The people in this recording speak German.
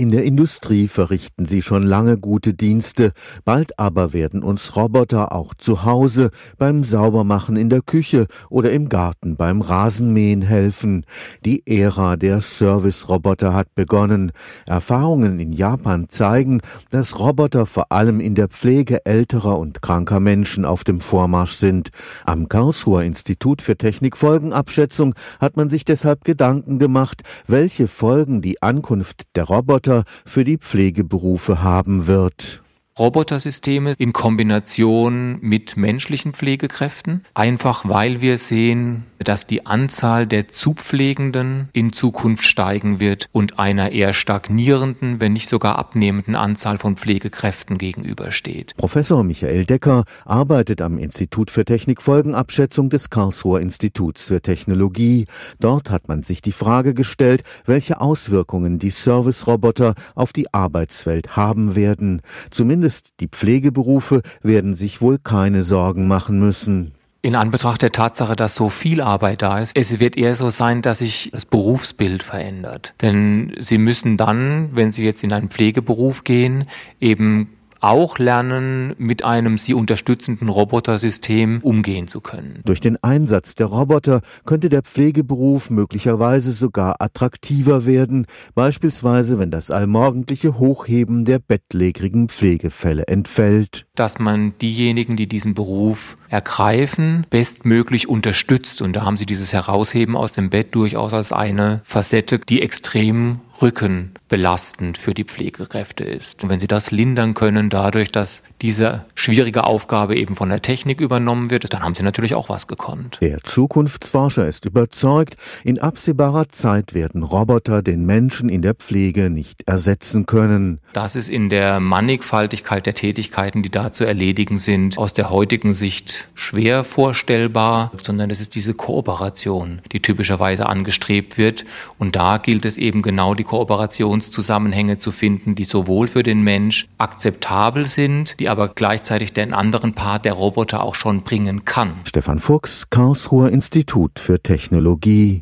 In der Industrie verrichten sie schon lange gute Dienste, bald aber werden uns Roboter auch zu Hause beim Saubermachen in der Küche oder im Garten beim Rasenmähen helfen. Die Ära der Service-Roboter hat begonnen. Erfahrungen in Japan zeigen, dass Roboter vor allem in der Pflege älterer und kranker Menschen auf dem Vormarsch sind. Am Karlsruher Institut für Technikfolgenabschätzung hat man sich deshalb Gedanken gemacht, welche Folgen die Ankunft der Roboter Roboter für die Pflegeberufe haben wird. Robotersysteme in Kombination mit menschlichen Pflegekräften, einfach weil wir sehen, dass die Anzahl der Zupflegenden in Zukunft steigen wird und einer eher stagnierenden, wenn nicht sogar abnehmenden Anzahl von Pflegekräften gegenübersteht. Professor Michael Decker arbeitet am Institut für Technikfolgenabschätzung des Karlsruher Instituts für Technologie. Dort hat man sich die Frage gestellt, welche Auswirkungen die Service-Roboter auf die Arbeitswelt haben werden. Zumindest die Pflegeberufe werden sich wohl keine Sorgen machen müssen. In Anbetracht der Tatsache, dass so viel Arbeit da ist, es wird eher so sein, dass sich das Berufsbild verändert. Denn Sie müssen dann, wenn Sie jetzt in einen Pflegeberuf gehen, eben auch lernen, mit einem sie unterstützenden Robotersystem umgehen zu können. Durch den Einsatz der Roboter könnte der Pflegeberuf möglicherweise sogar attraktiver werden, beispielsweise wenn das allmorgendliche Hochheben der bettlägerigen Pflegefälle entfällt. Dass man diejenigen, die diesen Beruf ergreifen, bestmöglich unterstützt. Und da haben Sie dieses Herausheben aus dem Bett durchaus als eine Facette, die extrem rückenbelastend für die Pflegekräfte ist. Und wenn Sie das lindern können dadurch, dass diese schwierige Aufgabe eben von der Technik übernommen wird, dann haben Sie natürlich auch was gekonnt. Der Zukunftsforscher ist überzeugt, in absehbarer Zeit werden Roboter den Menschen in der Pflege nicht ersetzen können. Das ist in der Mannigfaltigkeit der Tätigkeiten, die da zu erledigen sind, aus der heutigen Sicht schwer vorstellbar, sondern es ist diese Kooperation, die typischerweise angestrebt wird. Und da gilt es eben genau die Kooperationszusammenhänge zu finden, die sowohl für den Mensch akzeptabel sind, die aber gleichzeitig den anderen Part der Roboter auch schon bringen kann. Stefan Fuchs, Karlsruher Institut für Technologie